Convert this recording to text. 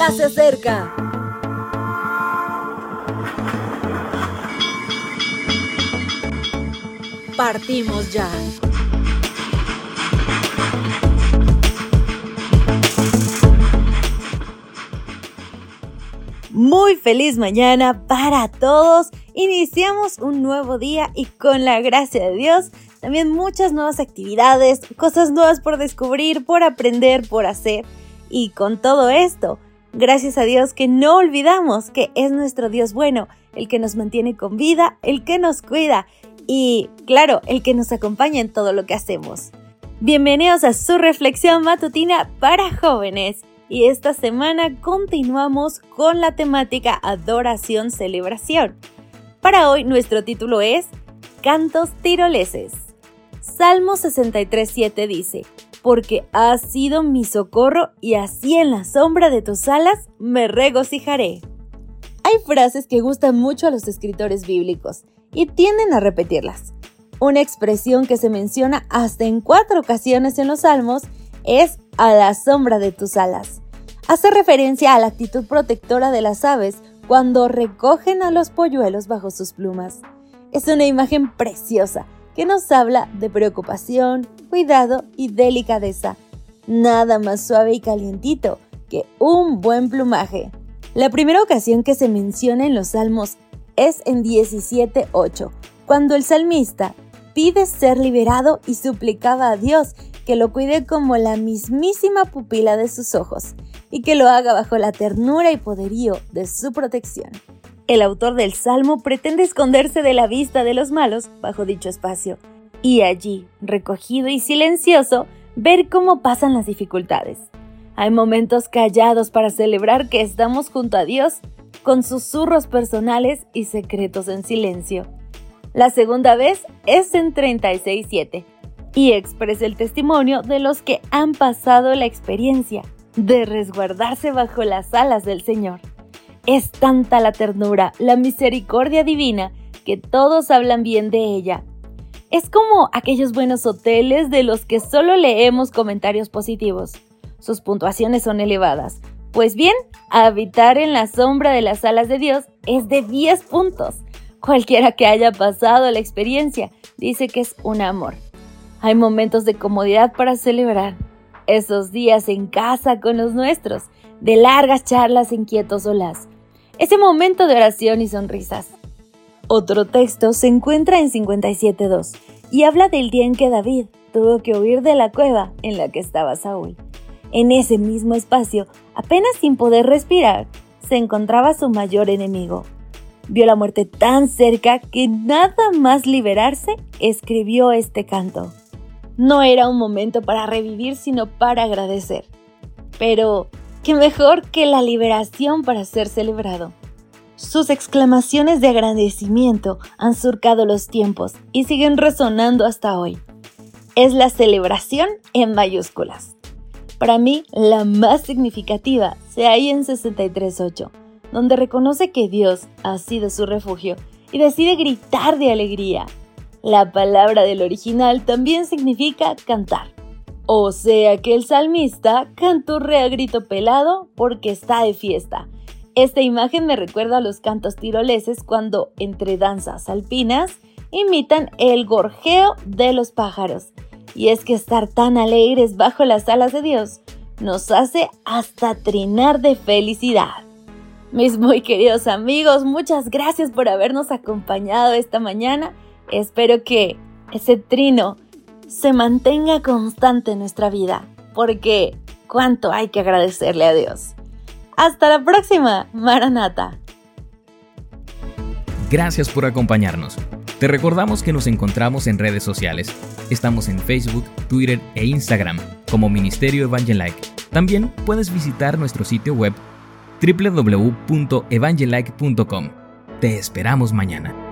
ya se acerca. Partimos ya. Muy feliz mañana para todos. Iniciamos un nuevo día y con la gracia de Dios también muchas nuevas actividades, cosas nuevas por descubrir, por aprender, por hacer. Y con todo esto, gracias a Dios que no olvidamos que es nuestro Dios bueno, el que nos mantiene con vida, el que nos cuida y, claro, el que nos acompaña en todo lo que hacemos. Bienvenidos a su reflexión matutina para jóvenes. Y esta semana continuamos con la temática Adoración Celebración. Para hoy nuestro título es Cantos tiroleses. Salmo 63.7 dice, Porque has sido mi socorro y así en la sombra de tus alas me regocijaré. Hay frases que gustan mucho a los escritores bíblicos y tienden a repetirlas. Una expresión que se menciona hasta en cuatro ocasiones en los salmos es a la sombra de tus alas. Hace referencia a la actitud protectora de las aves cuando recogen a los polluelos bajo sus plumas. Es una imagen preciosa que nos habla de preocupación, cuidado y delicadeza. Nada más suave y calientito que un buen plumaje. La primera ocasión que se menciona en los salmos es en 17.8, cuando el salmista pide ser liberado y suplicaba a Dios que lo cuide como la mismísima pupila de sus ojos y que lo haga bajo la ternura y poderío de su protección. El autor del Salmo pretende esconderse de la vista de los malos bajo dicho espacio y allí, recogido y silencioso, ver cómo pasan las dificultades. Hay momentos callados para celebrar que estamos junto a Dios con susurros personales y secretos en silencio. La segunda vez es en 36.7 y expresa el testimonio de los que han pasado la experiencia de resguardarse bajo las alas del Señor. Es tanta la ternura, la misericordia divina, que todos hablan bien de ella. Es como aquellos buenos hoteles de los que solo leemos comentarios positivos. Sus puntuaciones son elevadas. Pues bien, habitar en la sombra de las alas de Dios es de 10 puntos. Cualquiera que haya pasado la experiencia dice que es un amor. Hay momentos de comodidad para celebrar. Esos días en casa con los nuestros, de largas charlas en quietos olas. Ese momento de oración y sonrisas. Otro texto se encuentra en 57.2 y habla del día en que David tuvo que huir de la cueva en la que estaba Saúl. En ese mismo espacio, apenas sin poder respirar, se encontraba su mayor enemigo, vio la muerte tan cerca que nada más liberarse escribió este canto. No era un momento para revivir, sino para agradecer. Pero, ¿qué mejor que la liberación para ser celebrado? Sus exclamaciones de agradecimiento han surcado los tiempos y siguen resonando hasta hoy. Es la celebración en mayúsculas. Para mí, la más significativa se halla en 63.8 donde reconoce que Dios ha sido su refugio y decide gritar de alegría. La palabra del original también significa cantar. O sea que el salmista canturrea grito pelado porque está de fiesta. Esta imagen me recuerda a los cantos tiroleses cuando, entre danzas alpinas, imitan el gorjeo de los pájaros. Y es que estar tan alegres bajo las alas de Dios nos hace hasta trinar de felicidad. Mis muy queridos amigos, muchas gracias por habernos acompañado esta mañana. Espero que ese trino se mantenga constante en nuestra vida, porque cuánto hay que agradecerle a Dios. Hasta la próxima, Maranata. Gracias por acompañarnos. Te recordamos que nos encontramos en redes sociales. Estamos en Facebook, Twitter e Instagram como Ministerio Evangelike. También puedes visitar nuestro sitio web www.evangelike.com. Te esperamos mañana.